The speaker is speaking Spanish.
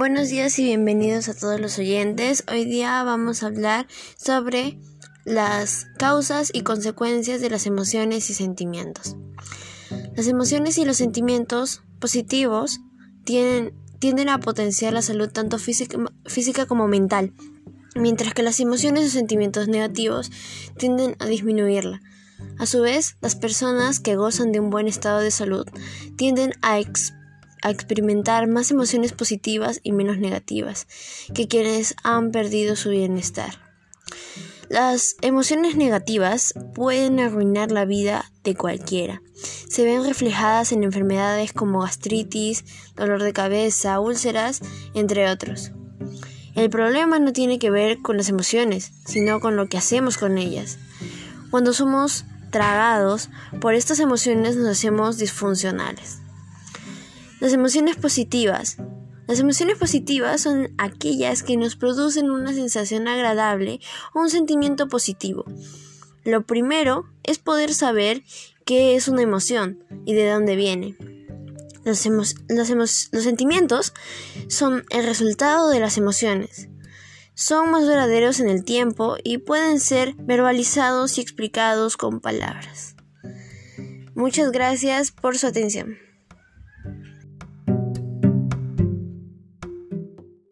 Buenos días y bienvenidos a todos los oyentes. Hoy día vamos a hablar sobre las causas y consecuencias de las emociones y sentimientos. Las emociones y los sentimientos positivos tienden a potenciar la salud tanto física, física como mental, mientras que las emociones y sentimientos negativos tienden a disminuirla. A su vez, las personas que gozan de un buen estado de salud tienden a experimentar a experimentar más emociones positivas y menos negativas que quienes han perdido su bienestar. Las emociones negativas pueden arruinar la vida de cualquiera. Se ven reflejadas en enfermedades como gastritis, dolor de cabeza, úlceras, entre otros. El problema no tiene que ver con las emociones, sino con lo que hacemos con ellas. Cuando somos tragados por estas emociones nos hacemos disfuncionales. Las emociones positivas. Las emociones positivas son aquellas que nos producen una sensación agradable o un sentimiento positivo. Lo primero es poder saber qué es una emoción y de dónde viene. Los, los, sentimientos son el resultado de las emociones. Son más verdaderos en el tiempo y pueden ser verbalizados y explicados con palabras. Muchas gracias por su atención.